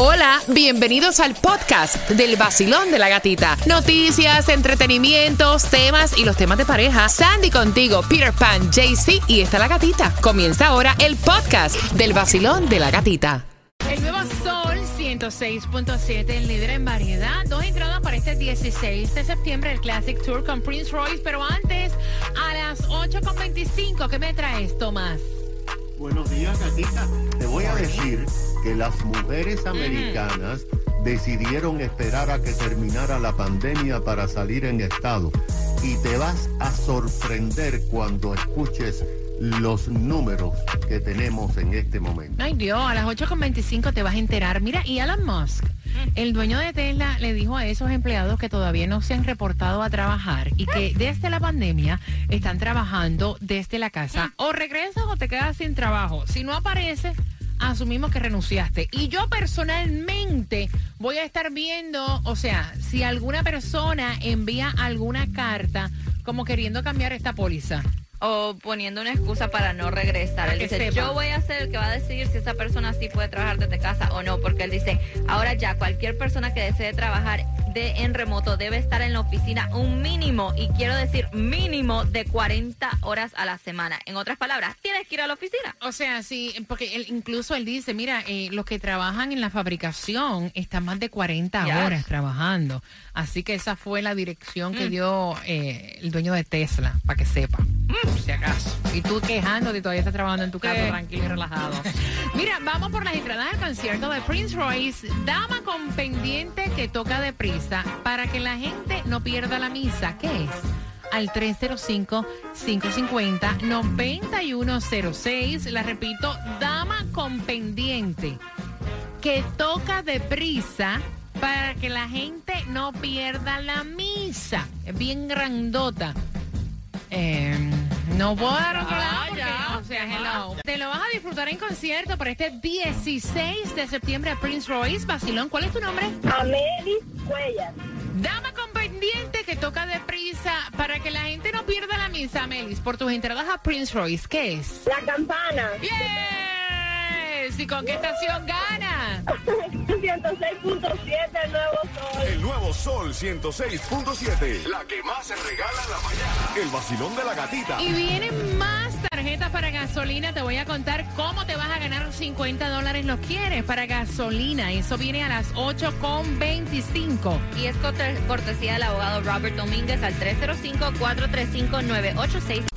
Hola, bienvenidos al podcast del vacilón de la gatita. Noticias, entretenimientos, temas y los temas de pareja. Sandy contigo, Peter Pan, JC y está la gatita. Comienza ahora el podcast del vacilón de la gatita. El nuevo Sol 106.7, el líder en variedad. Dos entradas para este 16 de septiembre, el Classic Tour con Prince Royce. Pero antes, a las 8.25, ¿qué me traes, Tomás? Buenos días, gatita. Te voy a decir que las mujeres americanas decidieron esperar a que terminara la pandemia para salir en estado. Y te vas a sorprender cuando escuches los números que tenemos en este momento. Ay Dios, a las 8.25 te vas a enterar. Mira, y Elon Musk, el dueño de Tesla, le dijo a esos empleados que todavía no se han reportado a trabajar y que desde la pandemia están trabajando desde la casa. O regresas o te quedas sin trabajo. Si no aparece, asumimos que renunciaste. Y yo personalmente voy a estar viendo, o sea, si alguna persona envía alguna carta como queriendo cambiar esta póliza o poniendo una excusa para no regresar. Él dice, yo voy a ser el que va a decidir si esa persona sí puede trabajar desde casa o no, porque él dice, ahora ya cualquier persona que desee trabajar de en remoto debe estar en la oficina un mínimo, y quiero decir mínimo de 40 horas a la semana. En otras palabras, tienes que ir a la oficina. O sea, sí, porque él, incluso él dice, mira, eh, los que trabajan en la fabricación están más de 40 horas trabajando. Así que esa fue la dirección que mm. dio eh, el dueño de Tesla, para que sepa. Mm, si acaso. Y tú quejándote, todavía estás trabajando en tu casa tranquilo y relajado. Mira, vamos por las entradas al concierto de Prince Royce, Dama con pendiente que toca de prisa, para que la gente no pierda la misa. ¿Qué es? al 305-550-9106. La repito, dama con pendiente que toca de prisa para que la gente no pierda la misa. Es bien grandota. Em, no puedo dar otro lado o sea, hello. Te lo vas a disfrutar en concierto por este 16 de septiembre a Prince Royce. Basilón, ¿cuál es tu nombre? Amelis Cuellar. Dama con pendiente que toca de prisa para que la gente no pierda la misa, Amelis, por tus entradas a Prince Royce. ¿Qué es? La campana. Yes. ¿Y con qué estación gana? 106.7, el nuevo Sol 106.7. La que más se regala en la mañana. El vacilón de la gatita. Y vienen más tarjetas para gasolina. Te voy a contar cómo te vas a ganar 50 dólares. Los quieres para gasolina. Eso viene a las 8.25. Y es cortesía del abogado Robert Domínguez al 305 435 986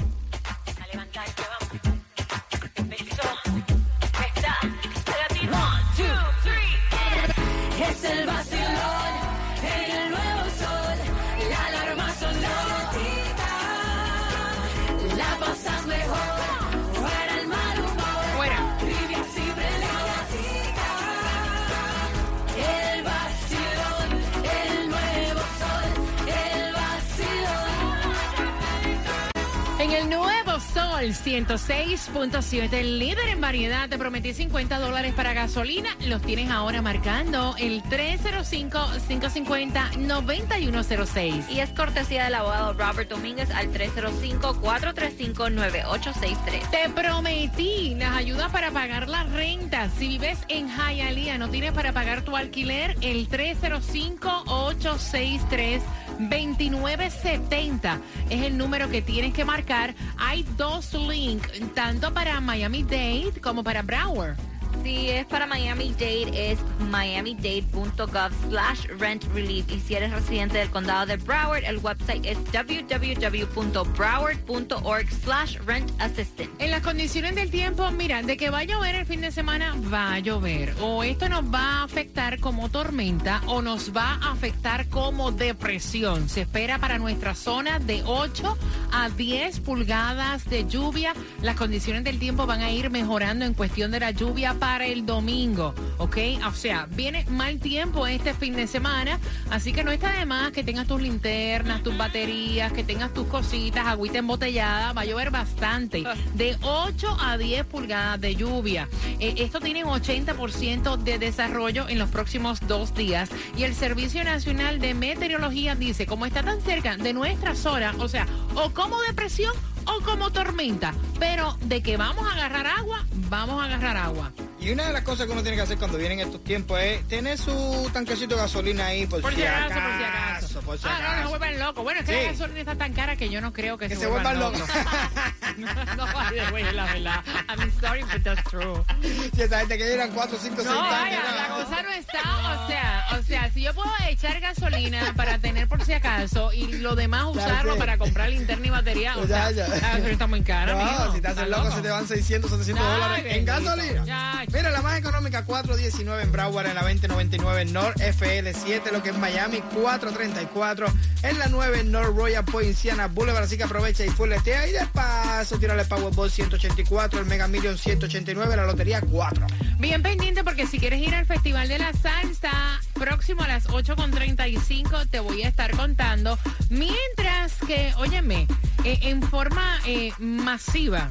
Sol 106.7, el líder en variedad, te prometí 50 dólares para gasolina. Los tienes ahora marcando el 305-550-9106. Y es cortesía del abogado Robert Domínguez al 305-435-9863. Te prometí las ayudas para pagar la renta. Si vives en Hialeah, no tienes para pagar tu alquiler, el 305-863. 2970 es el número que tienes que marcar. Hay dos links, tanto para Miami Dade como para Broward. Si es para Miami Dade, es miamidade.gov slash rent relief. Y si eres residente del condado de Broward, el website es www.broward.org slash rent assistant. En las condiciones del tiempo, mira, de que va a llover el fin de semana, va a llover. O esto nos va a afectar como tormenta o nos va a afectar como depresión. Se espera para nuestra zona de 8 a 10 pulgadas de lluvia. Las condiciones del tiempo van a ir mejorando en cuestión de la lluvia para el domingo, ¿ok? O sea, viene mal tiempo este fin de semana, así que no está de más que tengas tus linternas, tus baterías, que tengas tus cositas, agüita embotellada, va a llover bastante, de 8 a 10 pulgadas de lluvia. Eh, esto tiene un 80% de desarrollo en los próximos dos días y el Servicio Nacional de Meteorología dice, como está tan cerca de nuestra zona, o sea, o como depresión o como tormenta, pero de que vamos a agarrar agua, vamos a agarrar agua. Y una de las cosas que uno tiene que hacer cuando vienen estos tiempos es tener su tanquecito de gasolina ahí por, Por si si acaso, acaso. por si acaso. por si ah, no, no se acaso. vuelvan locos. Bueno, es que Sí. la gasolina está tan cara que yo no creo que, Que se vuelvan locos. no, by the way, la verdad. I'm sorry, but that's true. Si esa gente que llegan 4, 5, 6 No, vaya, la cosa no está, o sea, o sea, si yo puedo echar gasolina para tener por si acaso y lo demás usarlo para comprar linterna y batería, o sea, Ya, ya. la gasolina está muy cara, No, mijo. si te haces ¿Estás loco, se te van 600, 700 Ay, dólares en gasolina. Ya, Mira, la más económica, 419 en Broward, en la 2099 North FL7, lo que es Miami, 434 en la 9 North Royal Poinciana Boulevard. Así que aprovecha y fuletea y de paso, tírale Powerball 184, el Mega Million 189, la Lotería 4. Bien pendiente porque si quieres ir al Festival de la Salsa próximo a las 8.35 te voy a estar contando. Mientras que, óyeme, eh, en forma eh, masiva,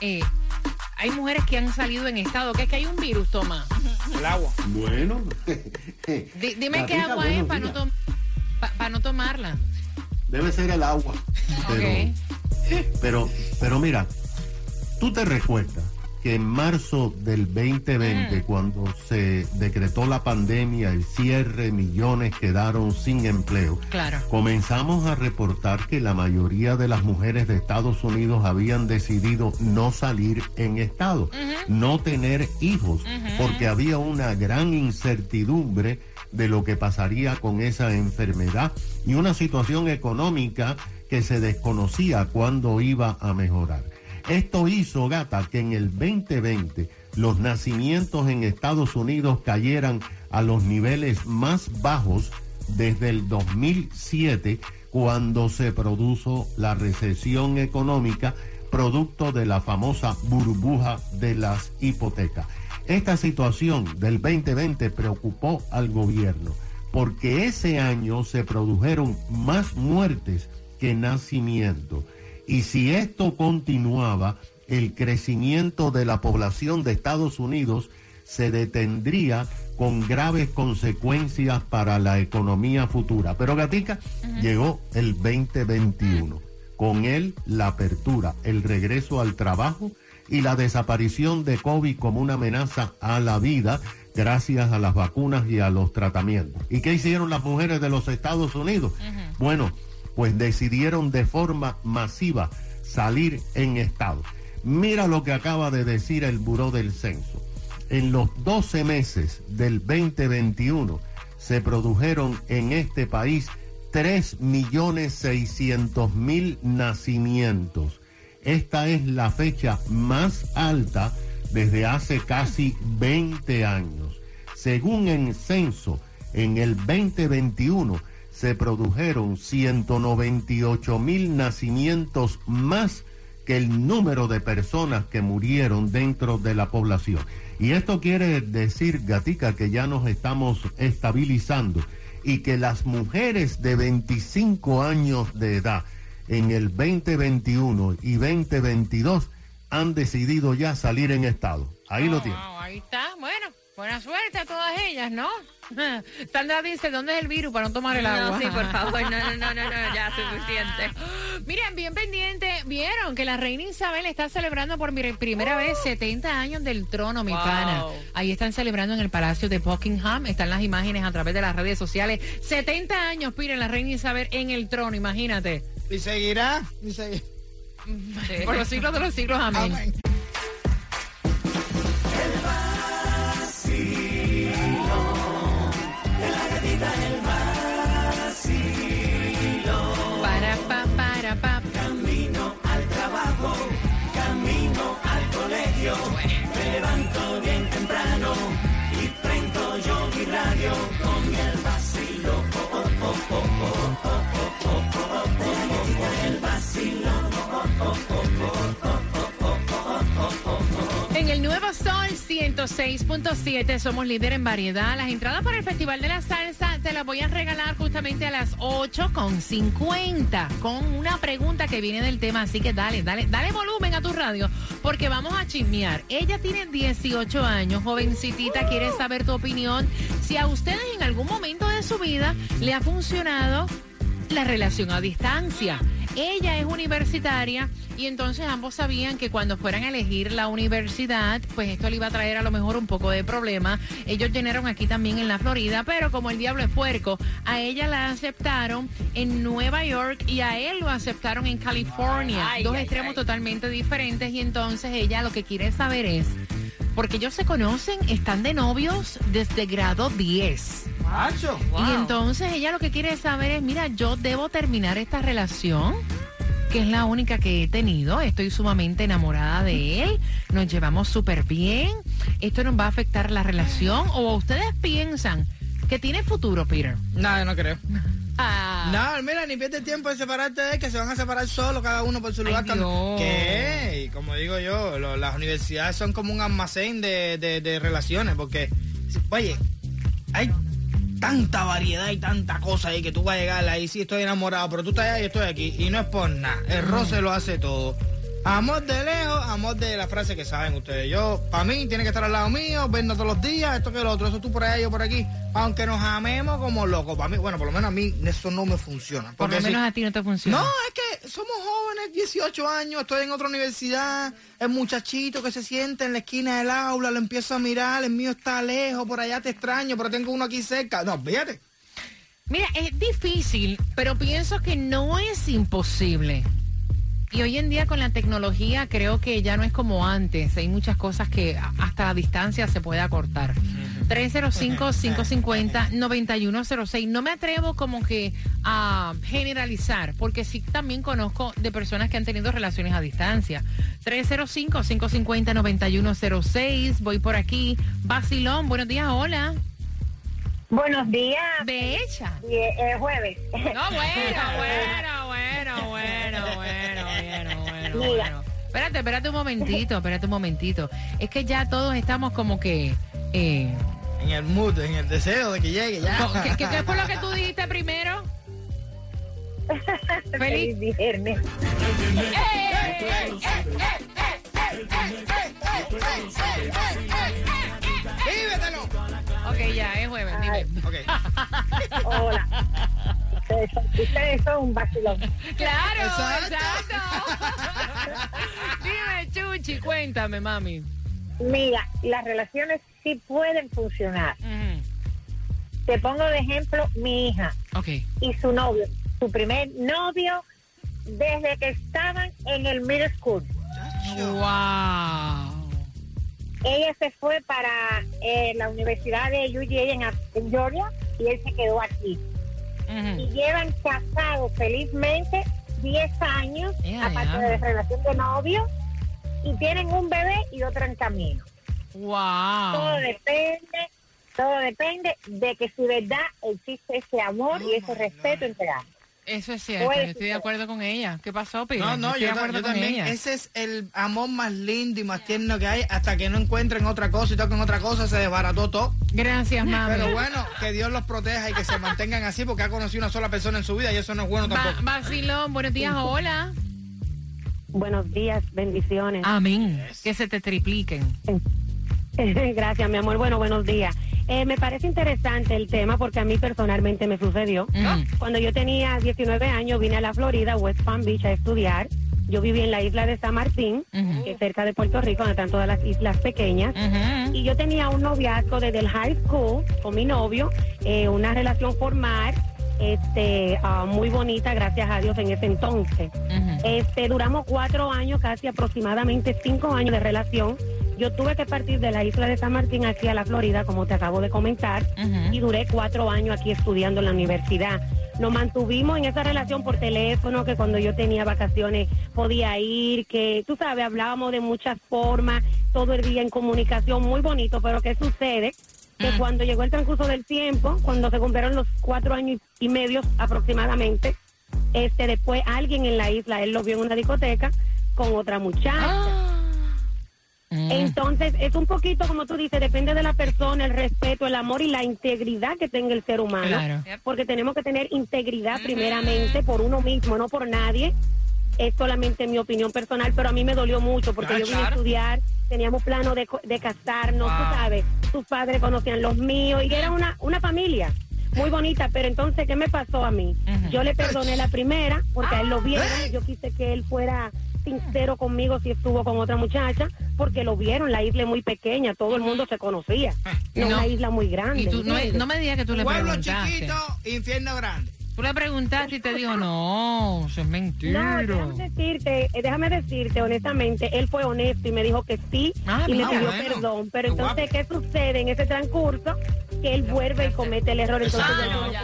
eh, hay mujeres que han salido en estado, que es que hay un virus, toma. El agua. Bueno. Di- dime qué agua es para no, días. tom- pa- pa no tomarla. Debe ser el agua. Pero, Ok. pero, pero mira, tú te recuerdas que en marzo del 2020, Mm. cuando se decretó la pandemia, el cierre, millones quedaron sin empleo. Claro. Comenzamos a reportar que la mayoría de las mujeres de Estados Unidos habían decidido no salir en estado, no tener hijos, porque había una gran incertidumbre de lo que pasaría con esa enfermedad y una situación económica que se desconocía cuándo iba a mejorar. Esto hizo, gata, que en el 2020 los nacimientos en Estados Unidos cayeran a los niveles más bajos desde el 2007, cuando se produjo la recesión económica producto de la famosa burbuja de las hipotecas. Esta situación del 2020 preocupó al gobierno porque ese año se produjeron más muertes que nacimientos. Y si esto continuaba, el crecimiento de la población de Estados Unidos se detendría con graves consecuencias para la economía futura. Pero Gatica, llegó el 2021. Con él la apertura, el regreso al trabajo y la desaparición de COVID como una amenaza a la vida gracias a las vacunas y a los tratamientos. ¿Y qué hicieron las mujeres de los Estados Unidos? Bueno, pues decidieron de forma masiva salir en estado. Mira lo que acaba de decir el Buró del Censo. En los 12 meses del 2021 se produjeron en este país 3.600.000 nacimientos. Esta es la fecha más alta desde hace casi 20 años. Según el censo, en el 2021 se produjeron 198 mil nacimientos más que el número de personas que murieron dentro de la población. Y esto quiere decir, Gatica, que ya nos estamos estabilizando y que las mujeres de 25 años de edad en el 2021 y 2022 han decidido ya salir en estado. Ahí lo Oh, tienen. wow, ahí está. Buena suerte a todas ellas, ¿no? Sandra dice, ¿dónde es el virus para no tomar el agua? No, sí, por favor, no, no, no, no, no, ya suficiente. Miren, bien pendiente, vieron que la reina Isabel está celebrando por mi- primera vez 70 años del trono, mi Wow. pana. Ahí están celebrando en el Palacio de Buckingham, están las imágenes a través de las redes sociales. 70 años, miren, la reina Isabel en el trono, imagínate. Y seguirá, y seguirá. Por los siglos de los siglos, amén. Amén. Me levanto bien temprano y prendo yo mi radio con. El vacilo. En el Nuevo Sol 106.7 somos líder en variedad. Las entradas para el Festival de la Salsa te las voy a regalar justamente a las 8.50 con una pregunta que viene del tema. Así que dale, dale, dale volumen a tu radio porque vamos a chismear. Ella tiene 18 años, jovencitita, quiere saber tu opinión. Si a ustedes en algún momento de su vida le ha funcionado la relación a distancia. Ella es universitaria y entonces ambos sabían que cuando fueran a elegir la universidad, pues esto le iba a traer a lo mejor un poco de problema. Ellos llenaron aquí también en la Florida, pero como el diablo es puerco, a ella la aceptaron en Nueva York y a él lo aceptaron en California. Ay, Dos ay, extremos ay. totalmente diferentes y entonces ella lo que quiere saber es, porque ellos se conocen, están de novios desde grado 10. Macho. Y entonces ella lo que quiere saber es, mira, yo debo terminar esta relación, que es la única que he tenido. Estoy sumamente enamorada de él, nos llevamos súper bien. ¿Esto nos va a afectar la relación? ¿O ustedes piensan que tiene futuro, Peter? No, yo no creo. Ah, No, mira, ni pierde tiempo en separarte de él, que se van a separar solo, cada uno por su lugar. Cuando- ¿Qué? Y como digo yo, lo- las universidades son como un almacén de, de- de relaciones, porque, oye, hay tanta variedad y tanta cosa ahí que tú vas a llegar ahí, sí estoy enamorado, pero tú estás allá y estoy aquí, y no es por nada, el roce lo hace todo. Amor de lejos, amor de la frase que saben ustedes. Yo, para mí, tiene que estar al lado mío, vernos todos los días, esto que lo otro, eso tú por allá, yo por aquí. Aunque nos amemos como locos. Para mí, bueno, por lo menos a mí eso no me funciona. por lo si- menos a ti no te funciona. no, es que somos jóvenes, 18 años, estoy en otra universidad, el muchachito que se siente en la esquina del aula, lo empiezo a mirar, el mío está lejos, por allá te extraño, pero tengo uno aquí cerca. No, fíjate. Mira, es difícil, pero pienso que no es imposible. Y hoy en día con la tecnología creo que ya no es como antes. Hay muchas cosas que a- hasta la distancia se puede acortar. 305-550-9106. No me atrevo como que a generalizar, porque sí también conozco de personas que han tenido relaciones a distancia. 305-550-9106. Voy por aquí. Basilón, buenos días, hola. Buenos días. Becha. Y, eh, jueves. No, bueno, bueno, Mira. bueno. Espérate, espérate un momentito, espérate un momentito. Es que ya todos estamos como que... Eh, En el mood, en el deseo de que llegue ya. ¿qué, qué, qué fue lo que tú dijiste primero? Feliz. Feliz viernes. ¡Vívetelo! Ok, ya, es jueves, dime. Ok. Hola. Ustedes son, ustedes son un vacilón. Claro, Exacto. exacto. dime, Chuchi, cuéntame, mami. Mira, las relaciones sí pueden funcionar. Te pongo de ejemplo mi hija Ok. y su novio. Su primer novio desde que estaban en el middle school. Wow. Ella se fue para eh, la Universidad de UGA en, en Georgia y él se quedó aquí. Y llevan casados felizmente 10 años, Ya, aparte ya. de relación de novio, y tienen un bebé y otro en camino. Todo Wow. depende, todo depende de que si verdad existe ese amor y ese respeto entre ambos. Eso es cierto, yo estoy de acuerdo con ella. ¿Qué pasó, Pino? No, no, estoy yo, de ta- acuerdo yo con también. ella. Ese es el amor más lindo y más tierno que hay hasta que no encuentren otra cosa y toquen otra cosa, se desbarató todo. Gracias, mami. Pero bueno, que Dios los proteja y que se mantengan así porque ha conocido una sola persona en su vida y eso no es bueno Ba- tampoco. Basilón, buenos días, hola. Buenos días, bendiciones. Amén. Que se te tripliquen. Gracias, mi amor. Bueno, buenos días. Eh, me parece interesante el tema porque a mí personalmente me sucedió. Ujú. Cuando yo tenía 19 años vine a la Florida, West Palm Beach, a estudiar. Yo viví en la isla de San Martín, que es cerca de Puerto Rico, donde están todas las islas pequeñas. Y yo tenía un noviazgo desde el high school con mi novio, eh, una relación formal, este, ah, muy bonita, gracias a Dios en ese entonces. Este, duramos cuatro años, casi aproximadamente cinco años de relación. Yo tuve que partir de la isla de San Martín aquí a la Florida, como te acabo de comentar, y duré cuatro años aquí estudiando en la universidad. Nos mantuvimos en esa relación por teléfono, que cuando yo tenía vacaciones podía ir, que tú sabes, hablábamos de muchas formas, todo el día en comunicación, muy bonito, pero ¿qué sucede? Que cuando llegó el transcurso del tiempo, cuando se cumplieron los cuatro años y medio aproximadamente, este después alguien en la isla, él lo vio en una discoteca con otra muchacha. Ah. Mm. Entonces, es un poquito, como tú dices, depende de la persona, el respeto, el amor y la integridad que tenga el ser humano. Claro. Porque tenemos que tener integridad primeramente por uno mismo, no por nadie. Es solamente mi opinión personal, pero a mí me dolió mucho porque Ah, yo vine a estudiar, teníamos plano de, co- de casarnos, tú Wow. sabes, tus padres conocían los míos y era una, una familia. muy bonita, pero entonces, ¿qué me pasó a mí? Yo le perdoné la primera, porque a él lo vieron, yo quise que él fuera sincero conmigo si estuvo con otra muchacha, porque lo vieron, la isla es muy pequeña, todo el mundo se conocía, no, No. una isla muy grande. Y tú, no, no me digas que tú le Pueblo preguntaste. chiquito, infierno grande. Tú le preguntaste y te dijo, no, eso es No, mentira. déjame decirte, eh, déjame decirte honestamente, él fue honesto y me dijo que sí Ah, y me pidió bueno. perdón. Pero Qué entonces, ¿qué sucede en ese transcurso? Que él vuelve y comete el error. Entonces, Exacto. yo no podía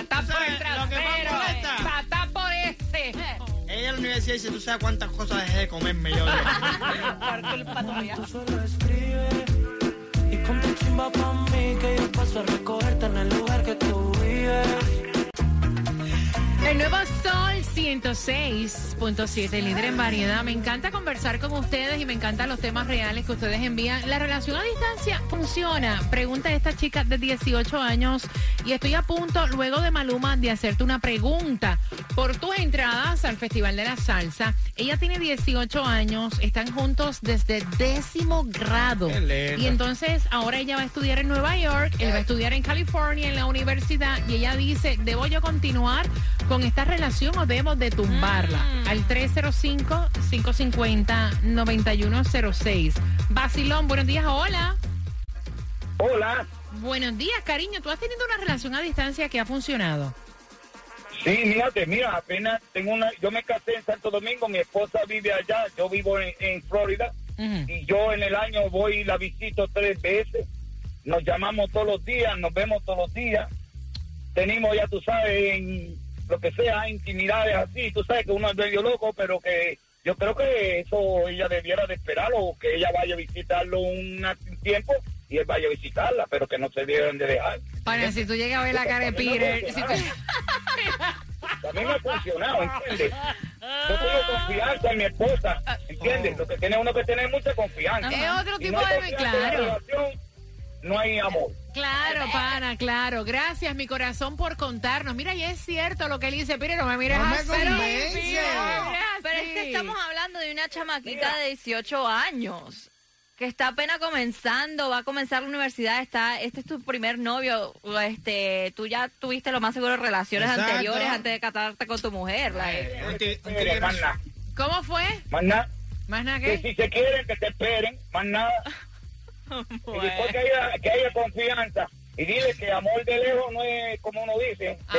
Ah, por Universidad dice, tú sabes cuántas cosas dejé de comerme yo. Tú solo escribes y ponte chimba pa' mí que yo paso a recogerte en el lugar que tú vives. El nuevo Sol 106.7, líder en variedad. Me encanta conversar con ustedes y me encantan los temas reales que ustedes envían. ¿La relación a distancia funciona? Pregunta esta chica de 18 años y estoy a punto, luego de Maluma, de hacerte una pregunta. Por tus entradas al Festival de la Salsa, ella tiene 18 años, están juntos desde décimo grado. Y entonces ahora ella va a estudiar en Nueva York, él va a estudiar en California, en la universidad, y ella dice, ¿debo yo continuar con esta relación o debo de tumbarla? Al 305-550-9106. Basilón, buenos días, hola. Hola, Buenos días, cariño. ¿Tú has tenido una relación a distancia que ha funcionado? sí, mírate, mira, apenas tengo una, yo me casé en Santo Domingo, mi esposa vive allá, yo vivo en, en Florida y yo en el año voy y la visito tres veces, nos llamamos todos los días, nos vemos todos los días, tenemos ya tú sabes, en lo que sea, intimidades así, tú sabes que uno es medio loco, pero que yo creo que eso ella debiera de esperarlo, que ella vaya a visitarlo un tiempo y él vaya a visitarla, pero que no se deben de dejar. Para, si tú llegas a ver la cara de Peter, si tú- También ha funcionado, ¿entiendes? Yo tengo confianza en mi esposa, ¿entiendes? Lo que tiene uno que tener mucha confianza. Es otro tipo no de- en claro. relación, no hay amor. Claro, pana, claro. Gracias, mi corazón, por contarnos. Mira, y es cierto lo que él dice. Pero no me mires No así. me Pero es que estamos hablando de una chamaquita de 18 años que está apenas comenzando, va a comenzar la universidad, está, este es tu primer novio, este, tú ya tuviste lo más seguro relaciones Exacto. anteriores antes de casarte con tu mujer. tigre- nada, ¿Cómo fue? más nada. ¿Más nada Que si se quieren, que se esperen, más nada. Y después que haya, que haya confianza. Y dile que amor de lejos no es como uno dice. Ah.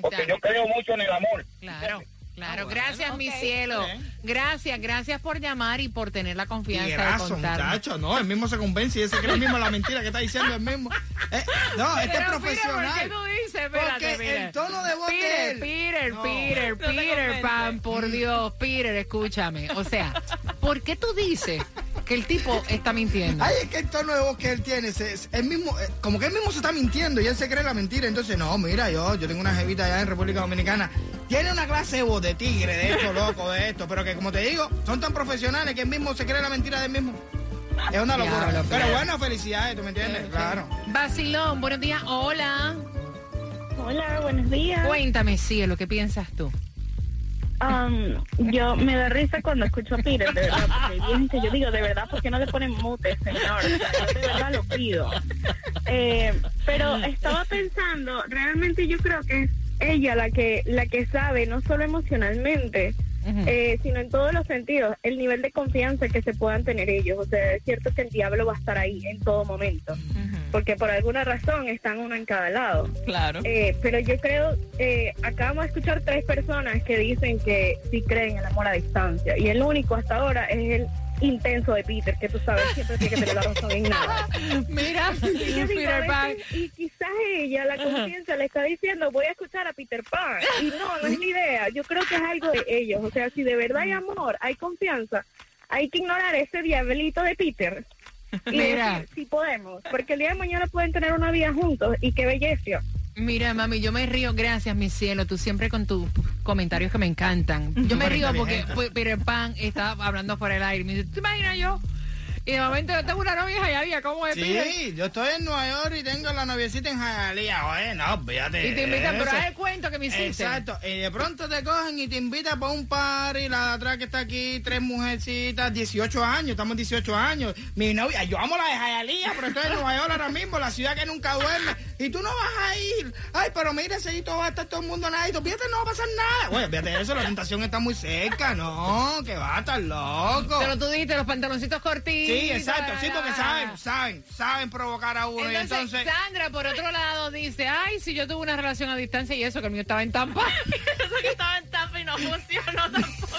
Porque yo creo mucho en el amor. Claro, claro. Ah, bueno, gracias, mi cielo. Gracias, gracias por llamar y por tener la confianza de Tiguerazo, contarnos. muchacho, no, él mismo se convence y él se cree el mismo la mentira que está diciendo él mismo. Eh, no, este es profesional. ¿por qué tú dices? Espérate, Porque mira. el tono de voz de Peter, él. Peter, No. Peter, No Peter. Pan, por Dios, Peter, escúchame. O sea, ¿por qué tú dices que el tipo está mintiendo? Ay, es que el tono de voz que él tiene, se, es- él mismo, eh, como que él mismo se está mintiendo y él se cree la mentira. Entonces, no, mira, yo, yo tengo una jevita allá en República Dominicana. Tiene una clase de voz de tigre, de esto, loco, de esto. Pero que, como te digo, son tan profesionales que él mismo se cree la mentira de él mismo. Es una locura. Diablo, pero bueno, felicidades, ¿tú me entiendes? Claro. Vacilón, buenos días. Hola. Hola, buenos días. Cuéntame, cielo, ¿qué piensas tú? Um, yo me da risa cuando escucho a Peter, de verdad, porque hay días en que yo digo, de verdad, ¿por qué no le ponen mute, señor? O sea, yo de verdad lo pido. Eh, pero estaba pensando, realmente yo creo que es ella la que la que sabe, no solo emocionalmente, eh, sino en todos los sentidos, el nivel de confianza que se puedan tener ellos. O sea, es cierto que el diablo va a estar ahí en todo momento, porque por alguna razón están uno en cada lado. Claro. Eh, pero yo creo, eh, acabamos de escuchar tres personas que dicen que sí creen en el amor a distancia. Y el único hasta ahora es el intenso de Peter, que tú sabes, siempre tiene que tener la razón en nada. Mira, digo, Peter Pan. y quizás ella, la conciencia, le está diciendo, voy a escuchar a Peter Pan. Y no, no es la idea. Yo creo que es algo de ellos. O sea, si de verdad hay amor, hay confianza, hay que ignorar ese diablito de Peter. Y Mira. decir, si podemos, porque el día de mañana pueden tener una vida juntos y qué belleza. Mira, mami, yo me río, gracias, mi cielo, tú siempre con tus comentarios que me encantan. Yo me río porque pues, Peter Pan estaba hablando fuera del aire. Me dice, ¿te imaginas yo? Y de momento yo tengo una novia en Jayalía, ¿cómo es? Pide? Sí, yo estoy en Nueva York y tengo la noviecita en Hialeah. Oye, no, fíjate. Y te invitan, pero haz el cuento que me hiciste. Exacto. Y de pronto te cogen y te invitan para un party. La de atrás que está aquí, tres mujercitas, 18 años. Estamos 18 años. Mi novia, yo amo la de Hialeah, pero estoy en Nueva York ahora mismo, la ciudad que nunca duerme. Y tú no vas a ir. Ay, pero mira, ese va a estar todo el mundo nadito. Fíjate, no va a pasar nada. Oye, fíjate eso, la tentación está muy cerca. No, que va a estar loco. Pero tú dijiste los pantaloncitos cortitos. Sí, Sí, exacto, sí, porque saben, saben, saben provocar a uno. Entonces, entonces, Sandra, por otro lado, dice, ay, si yo tuve una relación a distancia y eso, que el mío estaba en Tampa. eso que estaba en Tampa y no funcionó tampoco.